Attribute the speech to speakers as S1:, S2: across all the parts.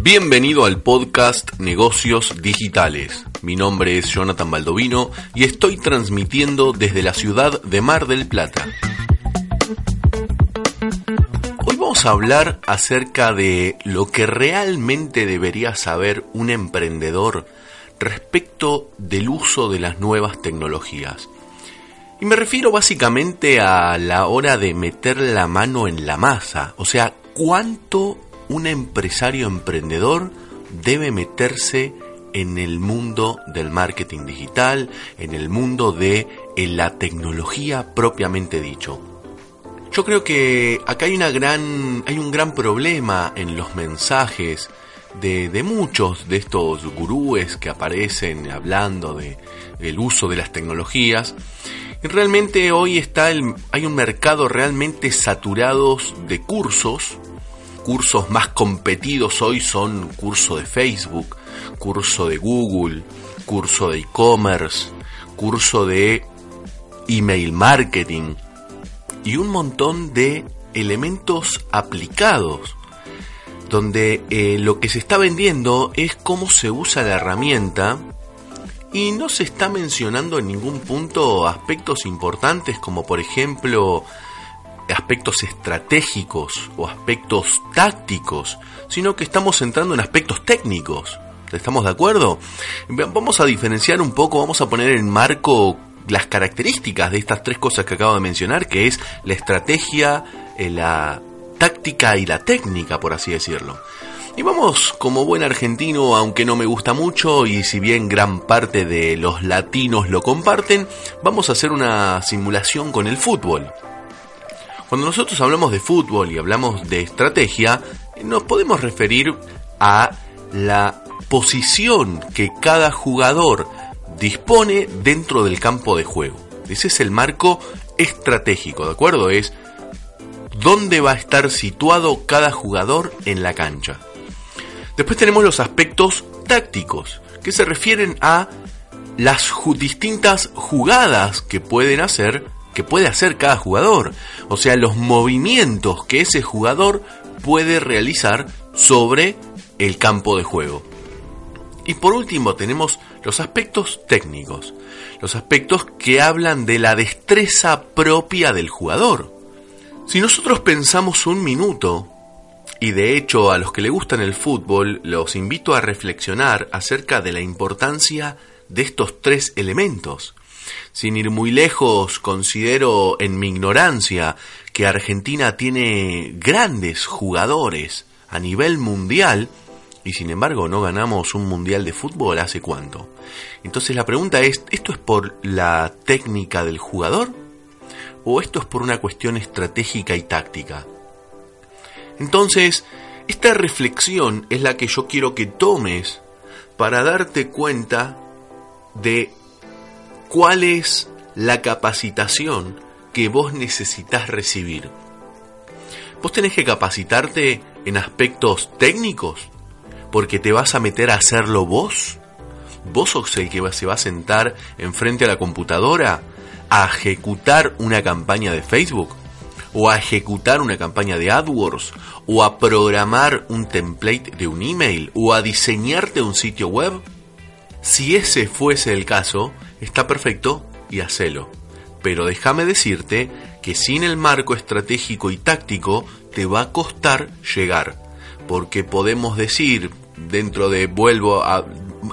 S1: Bienvenido al podcast Negocios Digitales. Mi nombre es Jonathan Baldovino y estoy transmitiendo desde la ciudad de Mar del Plata. Hoy vamos a hablar acerca de lo que realmente debería saber un emprendedor respecto del uso de las nuevas tecnologías. Y me refiero básicamente a la hora de meter la mano en la masa, o sea, cuánto un empresario emprendedor debe meterse en el mundo del marketing digital, en el mundo de en la tecnología propiamente dicho. Yo creo que acá hay una gran hay un gran problema en los mensajes de, de muchos de estos gurúes que aparecen hablando de, del uso de las tecnologías. Realmente hoy está el, hay un mercado realmente saturado de cursos. Cursos más competidos hoy son curso de Facebook, curso de Google, curso de e-commerce, curso de email marketing y un montón de elementos aplicados donde eh, lo que se está vendiendo es cómo se usa la herramienta y no se está mencionando en ningún punto aspectos importantes como por ejemplo aspectos estratégicos o aspectos tácticos, sino que estamos entrando en aspectos técnicos. ¿Estamos de acuerdo? Vamos a diferenciar un poco, vamos a poner en marco las características de estas tres cosas que acabo de mencionar, que es la estrategia, eh, la táctica y la técnica, por así decirlo. Y vamos, como buen argentino, aunque no me gusta mucho, y si bien gran parte de los latinos lo comparten, vamos a hacer una simulación con el fútbol. Cuando nosotros hablamos de fútbol y hablamos de estrategia, nos podemos referir a la posición que cada jugador dispone dentro del campo de juego. Ese es el marco estratégico, ¿de acuerdo? Es dónde va a estar situado cada jugador en la cancha. Después tenemos los aspectos tácticos, que se refieren a las distintas jugadas que pueden hacer que puede hacer cada jugador, o sea, los movimientos que ese jugador puede realizar sobre el campo de juego. Y por último tenemos los aspectos técnicos, los aspectos que hablan de la destreza propia del jugador. Si nosotros pensamos un minuto, y de hecho a los que le gustan el fútbol los invito a reflexionar acerca de la importancia de estos tres elementos. Sin ir muy lejos, considero en mi ignorancia que Argentina tiene grandes jugadores a nivel mundial y sin embargo no ganamos un mundial de fútbol hace cuánto. Entonces la pregunta es, ¿esto es por la técnica del jugador? ¿O esto es por una cuestión estratégica y táctica? Entonces, esta reflexión es la que yo quiero que tomes para darte cuenta de cuál es la capacitación que vos necesitas recibir. Vos tenés que capacitarte en aspectos técnicos, porque te vas a meter a hacerlo vos. Vos sos el que se va a sentar enfrente a la computadora a ejecutar una campaña de Facebook, o a ejecutar una campaña de AdWords, o a programar un template de un email, o a diseñarte un sitio web. Si ese fuese el caso, está perfecto y hacelo. Pero déjame decirte que sin el marco estratégico y táctico te va a costar llegar. Porque podemos decir, dentro de, vuelvo a,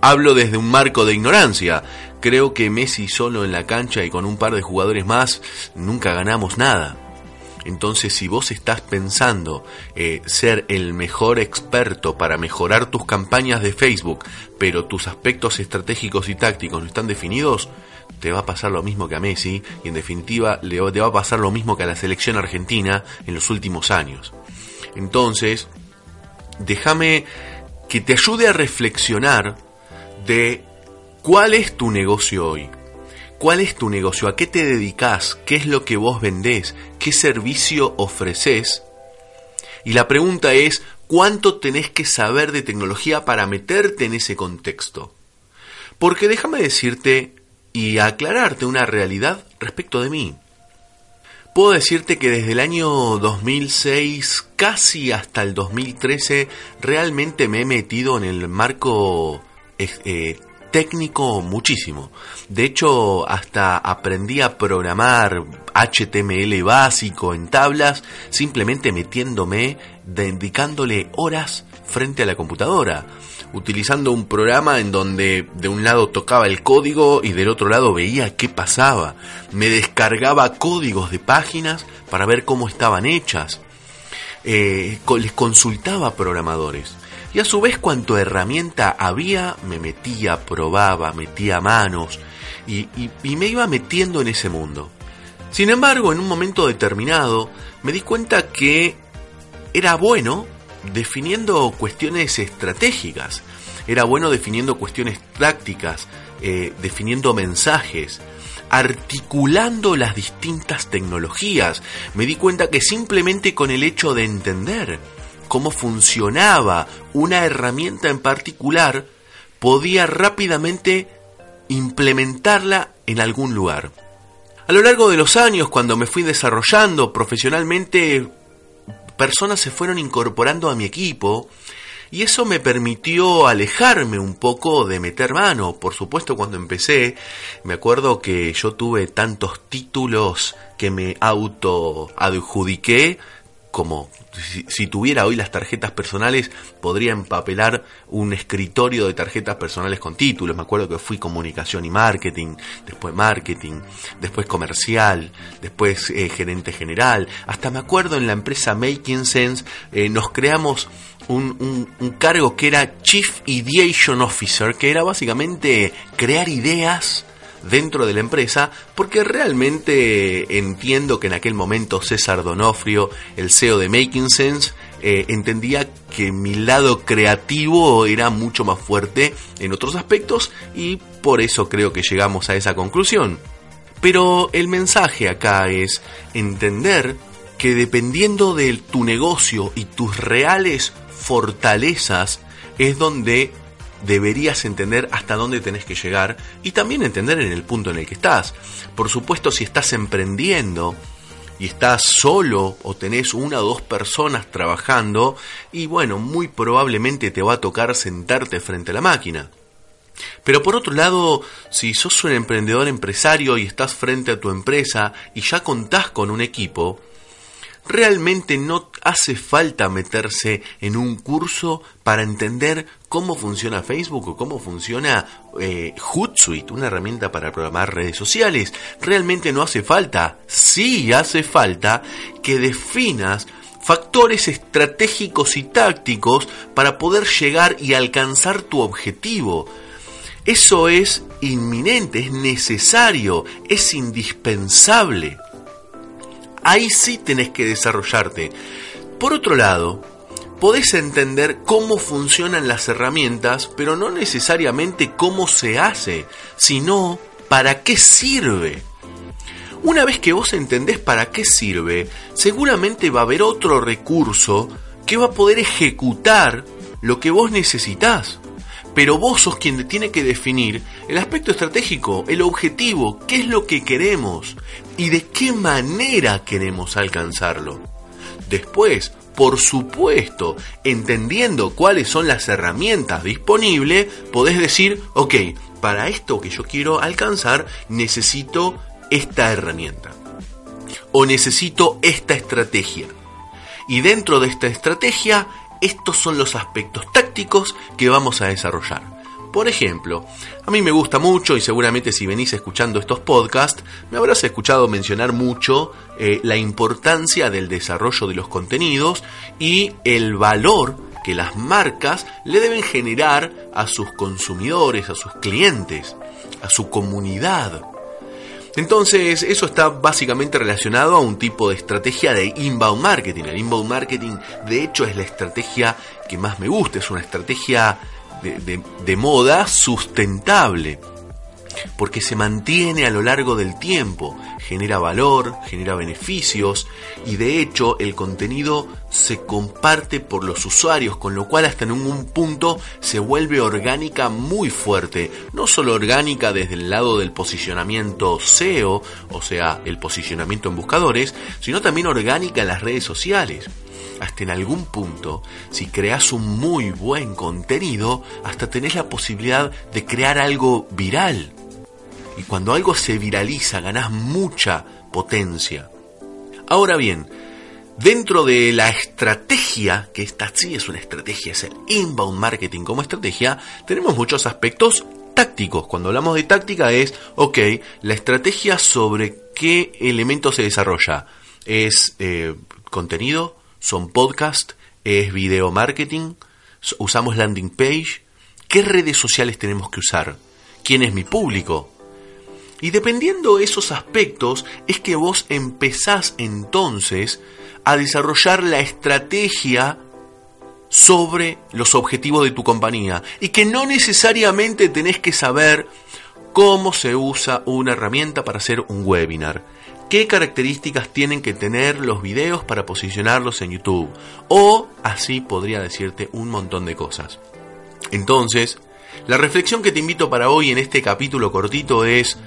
S1: hablo desde un marco de ignorancia, creo que Messi solo en la cancha y con un par de jugadores más nunca ganamos nada. Entonces, si vos estás pensando eh, ser el mejor experto para mejorar tus campañas de Facebook, pero tus aspectos estratégicos y tácticos no están definidos, te va a pasar lo mismo que a Messi y en definitiva le te va a pasar lo mismo que a la selección argentina en los últimos años. Entonces, déjame que te ayude a reflexionar de cuál es tu negocio hoy. ¿Cuál es tu negocio? ¿A qué te dedicas? ¿Qué es lo que vos vendés? ¿Qué servicio ofreces? Y la pregunta es, ¿cuánto tenés que saber de tecnología para meterte en ese contexto? Porque déjame decirte y aclararte una realidad respecto de mí. Puedo decirte que desde el año 2006 casi hasta el 2013 realmente me he metido en el marco eh, eh, técnico muchísimo. De hecho, hasta aprendí a programar HTML básico en tablas simplemente metiéndome, dedicándole horas frente a la computadora utilizando un programa en donde de un lado tocaba el código y del otro lado veía qué pasaba. Me descargaba códigos de páginas para ver cómo estaban hechas. Eh, les consultaba a programadores. Y a su vez cuanto herramienta había, me metía, probaba, metía manos y, me iba metiendo en ese mundo. Sin embargo, en un momento determinado, me di cuenta que era bueno definiendo cuestiones estratégicas, era bueno definiendo cuestiones tácticas, eh, definiendo mensajes, articulando las distintas tecnologías. Me di cuenta que simplemente con el hecho de entender cómo funcionaba una herramienta en particular, podía rápidamente implementarla en algún lugar. A lo largo de los años, cuando me fui desarrollando profesionalmente, personas se fueron incorporando a mi equipo y eso me permitió alejarme un poco de meter mano. Por supuesto, cuando empecé, me acuerdo que yo tuve tantos títulos que me auto adjudiqué como si, si tuviera hoy las tarjetas personales, podría empapelar un escritorio de tarjetas personales con títulos. Me acuerdo que fui comunicación y marketing, después marketing, después comercial, después eh, gerente general. Hasta me acuerdo en la empresa Making Sense eh, nos creamos un, un- un cargo que era Chief Ideation Officer, que era básicamente crear ideas dentro de la empresa, porque realmente entiendo que en aquel momento César Donofrio, el CEO de Making Sense, eh, entendía que mi lado creativo era mucho más fuerte en otros aspectos y por eso creo que llegamos a esa conclusión. Pero el mensaje acá es entender que dependiendo de tu negocio y tus reales fortalezas es donde deberías entender hasta dónde tenés que llegar y también entender en el punto en el que estás. Por supuesto, si estás emprendiendo y estás solo o tenés una o dos personas trabajando y bueno, muy probablemente te va a tocar sentarte frente a la máquina. Pero por otro lado, si sos un emprendedor empresario y estás frente a tu empresa y ya contás con un equipo, realmente no hace falta meterse en un curso para entender cómo funciona Facebook o cómo funciona eh, Hootsuite, una herramienta para programar redes sociales. Realmente no hace falta, sí hace falta que definas factores estratégicos y tácticos para poder llegar y alcanzar tu objetivo. Eso es inminente, es necesario, es indispensable ahí sí tenés que desarrollarte. Por otro lado, podés entender cómo funcionan las herramientas, pero no necesariamente cómo se hace, sino para qué sirve. Una vez que vos entendés para qué sirve, seguramente va a haber otro recurso que va a poder ejecutar lo que vos necesitas. Pero vos sos quien tiene que definir el aspecto estratégico, el objetivo, qué es lo que queremos y de qué manera queremos alcanzarlo. Después, por supuesto, entendiendo cuáles son las herramientas disponibles, podés decir, ok, para esto que yo quiero alcanzar necesito esta herramienta. O necesito esta estrategia. Y dentro de esta estrategia, estos son los aspectos tácticos que vamos a desarrollar. Por ejemplo, a mí me gusta mucho y seguramente si venís escuchando estos podcasts, me habrás escuchado mencionar mucho eh, la importancia del desarrollo de los contenidos y el valor que las marcas le deben generar a sus consumidores, a sus clientes, a su comunidad. Entonces, eso está básicamente relacionado a un tipo de estrategia de inbound marketing. El inbound marketing, de hecho, es la estrategia que más me gusta, es una estrategia de, moda sustentable porque se mantiene a lo largo del tiempo, genera valor, genera beneficios y de hecho el contenido se comparte por los usuarios, con lo cual hasta en un punto se vuelve orgánica muy fuerte, no solo orgánica desde el lado del posicionamiento SEO, o sea, el posicionamiento en buscadores, sino también orgánica en las redes sociales. Hasta en algún punto, si creas un muy buen contenido, hasta tenés la posibilidad de crear algo viral. Y cuando algo se viraliza, ganás mucha potencia. Ahora bien, dentro de la estrategia, que esta sí es una estrategia, es el inbound marketing como estrategia, tenemos muchos aspectos tácticos. Cuando hablamos de táctica es, ok, la estrategia sobre qué elementos se desarrolla. ¿Es eh, contenido? ¿Son podcast? ¿Es video marketing? ¿Usamos landing page? ¿Qué redes sociales tenemos que usar? ¿Quién es mi público? Y dependiendo de esos aspectos es que vos empezás entonces a desarrollar la estrategia sobre los objetivos de tu compañía y que no necesariamente tenés que saber cómo se usa una herramienta para hacer un webinar, qué características tienen que tener los videos para posicionarlos en YouTube o así podría decirte un montón de cosas. Entonces, la reflexión que te invito para hoy en este capítulo cortito es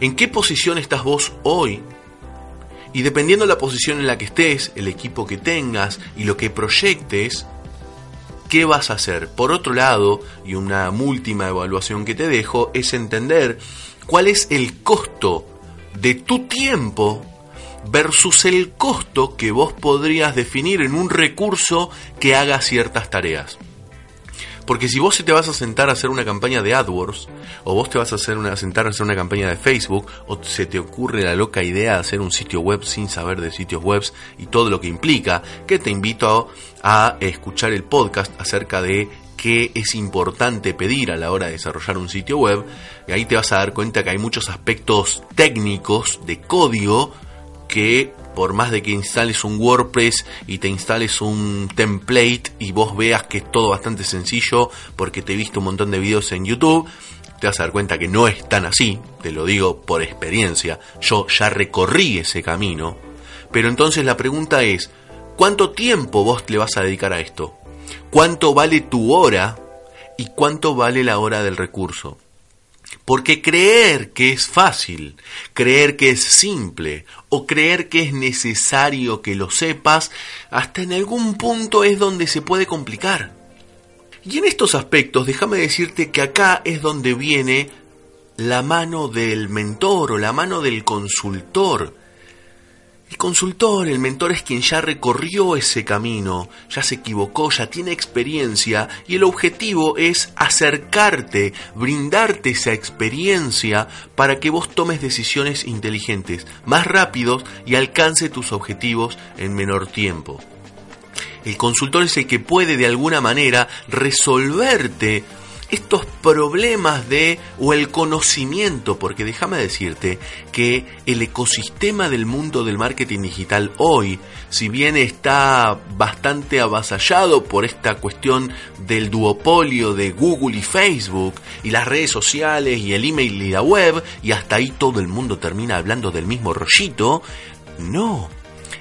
S1: ¿En qué posición estás vos hoy? Y dependiendo de la posición en la que estés, el equipo que tengas y lo que proyectes, ¿qué vas a hacer? Por otro lado, y una última evaluación que te dejo, es entender cuál es el costo de tu tiempo versus el costo que vos podrías definir en un recurso que haga ciertas tareas. Porque si vos te vas a sentar a hacer una campaña de AdWords, o vos te vas a, hacer una, a sentar a hacer una campaña de Facebook, o se te ocurre la loca idea de hacer un sitio web sin saber de sitios web y todo lo que implica, que te invito a, a escuchar el podcast acerca de qué es importante pedir a la hora de desarrollar un sitio web, y ahí te vas a dar cuenta que hay muchos aspectos técnicos de código que por más de que instales un WordPress y te instales un template y vos veas que es todo bastante sencillo porque te he visto un montón de videos en YouTube, te vas a dar cuenta que no es tan así, te lo digo por experiencia, yo ya recorrí ese camino, pero entonces la pregunta es, ¿cuánto tiempo vos le vas a dedicar a esto? ¿Cuánto vale tu hora y cuánto vale la hora del recurso? Porque creer que es fácil, creer que es simple o creer que es necesario que lo sepas, hasta en algún punto es donde se puede complicar. Y en estos aspectos, déjame decirte que acá es donde viene la mano del mentor o la mano del consultor. El consultor, el mentor es quien ya recorrió ese camino, ya se equivocó, ya tiene experiencia y el objetivo es acercarte, brindarte esa experiencia para que vos tomes decisiones inteligentes, más rápidos y alcance tus objetivos en menor tiempo. El consultor es el que puede de alguna manera resolverte estos problemas de o el conocimiento, porque déjame decirte que el ecosistema del mundo del marketing digital hoy, si bien está bastante avasallado por esta cuestión del duopolio de Google y Facebook y las redes sociales y el email y la web, y hasta ahí todo el mundo termina hablando del mismo rollito, no,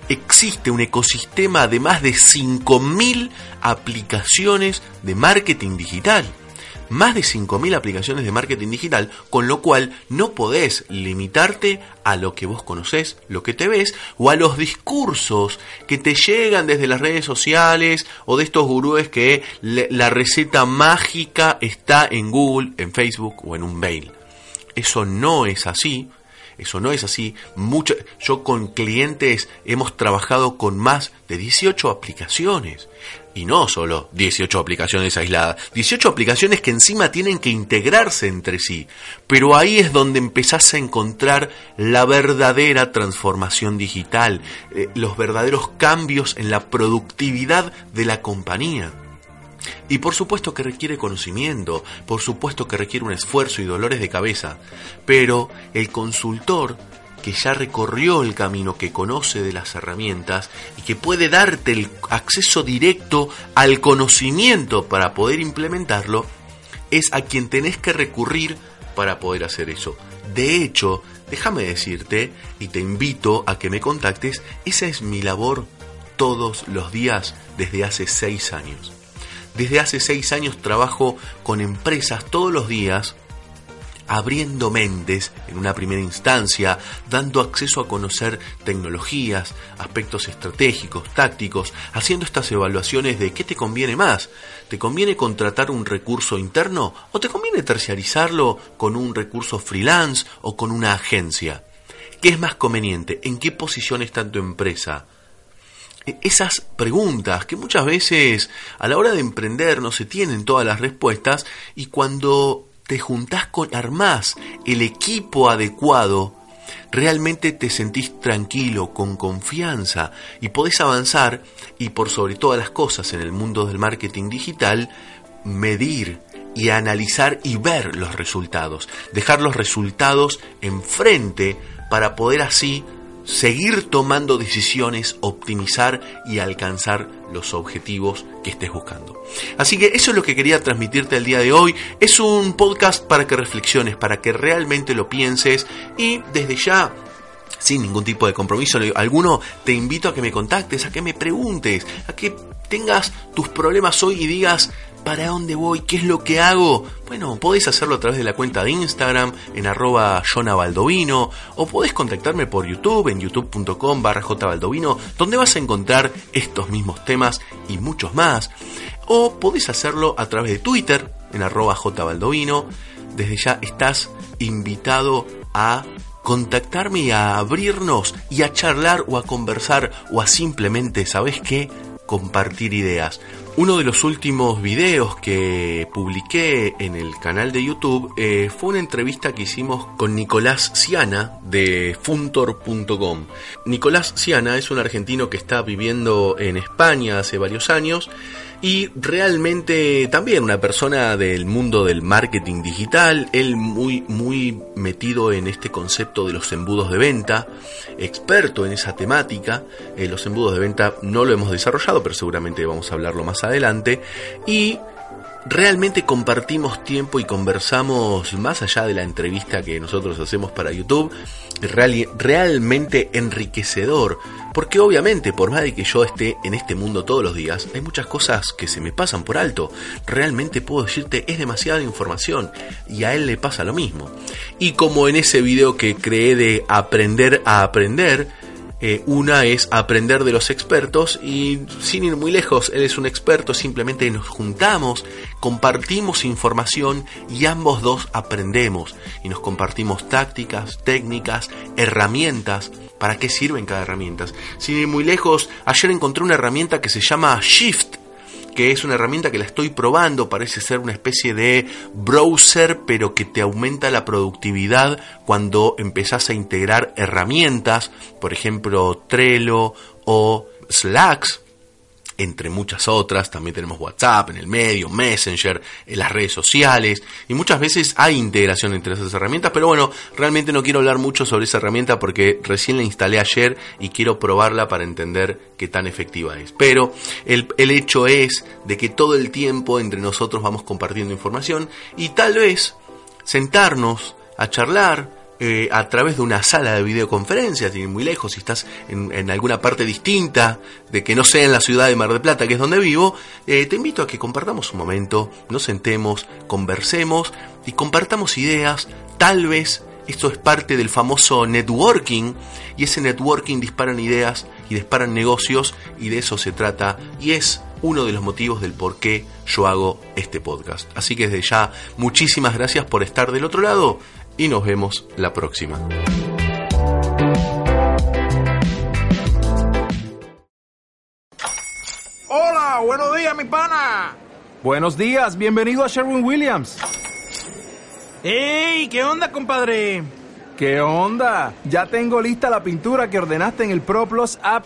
S1: existe un ecosistema de más de 5.000 aplicaciones de marketing digital. Más de 5.000 aplicaciones de marketing digital, con lo cual no podés limitarte a lo que vos conocés, lo que te ves, o a los discursos que te llegan desde las redes sociales o de estos gurúes que la receta mágica está en Google, en Facebook o en un mail. Eso no es así. Eso no es así. Mucho, yo con clientes hemos trabajado con más de 18 aplicaciones. Y no solo 18 aplicaciones aisladas, 18 aplicaciones que encima tienen que integrarse entre sí. Pero ahí es donde empezás a encontrar la verdadera transformación digital, eh, los verdaderos cambios en la productividad de la compañía. Y por supuesto que requiere conocimiento, por supuesto que requiere un esfuerzo y dolores de cabeza, pero el consultor que ya recorrió el camino, que conoce de las herramientas y que puede darte el acceso directo al conocimiento para poder implementarlo, es a quien tenés que recurrir para poder hacer eso. De hecho, déjame decirte y te invito a que me contactes, esa es mi labor todos los días desde hace seis años. Desde hace seis años trabajo con empresas todos los días abriendo mentes en una primera instancia, dando acceso a conocer tecnologías, aspectos estratégicos, tácticos, haciendo estas evaluaciones de qué te conviene más. ¿Te conviene contratar un recurso interno o te conviene terciarizarlo con un recurso freelance o con una agencia? ¿Qué es más conveniente? ¿En qué posición está tu empresa? E, esas preguntas que muchas veces a la hora de emprender no se tienen todas las respuestas y cuando te juntás con, armás el equipo adecuado, realmente te sentís tranquilo, con confianza y podés avanzar y por sobre todas las cosas en el mundo del marketing digital, medir y analizar y ver los resultados, dejar los resultados enfrente para poder así seguir tomando decisiones, optimizar y alcanzar los objetivos que estés buscando. Así que eso es lo que quería transmitirte el día de hoy. Es un podcast para que reflexiones, para que realmente lo pienses y desde ya sin ningún tipo de compromiso alguno, te invito a que me contactes, a que me preguntes, a que tengas tus problemas hoy y digas, ¿Para dónde voy? ¿Qué es lo que hago? Bueno, podés hacerlo a través de la cuenta de Instagram en arroba jonavaldovino o podés contactarme por YouTube en youtube.com barra jvaldovino donde vas a encontrar estos mismos temas y muchos más. O podés hacerlo a través de Twitter en arroba jvaldovino. Desde ya estás invitado a contactarme y a abrirnos y a charlar o a conversar o a simplemente, ¿sabes qué? Compartir ideas. Uno de los últimos videos que publiqué en el canal de YouTube eh, fue una entrevista que hicimos con Nicolás Ciana de Funtor.com. Nicolás Ciana es un argentino que está viviendo en España hace varios años y realmente también una persona del mundo del marketing digital, él muy muy metido en este concepto de los embudos de venta, experto en esa temática, eh, los embudos de venta no lo hemos desarrollado, pero seguramente vamos a hablarlo más adelante. Y realmente compartimos tiempo y conversamos más allá de la entrevista que nosotros hacemos para YouTube, realmente enriquecedor, porque obviamente por más de que yo esté en este mundo todos los días, hay muchas cosas que se me pasan por alto, realmente puedo decirte es demasiada información y a él le pasa lo mismo. Y como en ese video que creé de aprender a aprender, eh, una es aprender de los expertos y sin ir muy lejos, él es un experto, simplemente nos juntamos, compartimos información y ambos dos aprendemos y nos compartimos tácticas, técnicas, herramientas. ¿Para qué sirven cada herramienta? Sin ir muy lejos, ayer encontré una herramienta que se llama Shift que es una herramienta que la estoy probando, parece ser una especie de browser, pero que te aumenta la productividad cuando empezás a integrar herramientas, por ejemplo Trello o Slacks, entre muchas otras. También tenemos WhatsApp en el medio, Messenger, en las redes sociales. Y muchas veces hay integración entre esas herramientas. Pero bueno, realmente no quiero hablar mucho sobre esa herramienta porque recién la instalé ayer y quiero probarla para entender qué tan efectiva es. Pero el, el hecho es de que todo el tiempo entre nosotros vamos compartiendo información y tal vez sentarnos a charlar, eh, a través de una sala de videoconferencias, y muy lejos, si estás en, alguna parte distinta de que no sea en la ciudad de Mar del Plata, que es donde vivo, eh, te invito a que compartamos un momento, nos sentemos, conversemos y compartamos ideas, tal vez esto es parte del famoso networking y ese networking disparan ideas y disparan negocios y de eso se trata y es uno de los motivos del por qué yo hago este podcast. Así que desde ya muchísimas gracias por estar del otro lado y nos vemos la próxima.
S2: Hola, buenos días, mi pana.
S3: Buenos días, bienvenido a Sherwin Williams.
S2: ¡Ey! ¿Qué onda, compadre?
S3: ¿Qué onda? Ya tengo lista la pintura que ordenaste en el ProPlus app.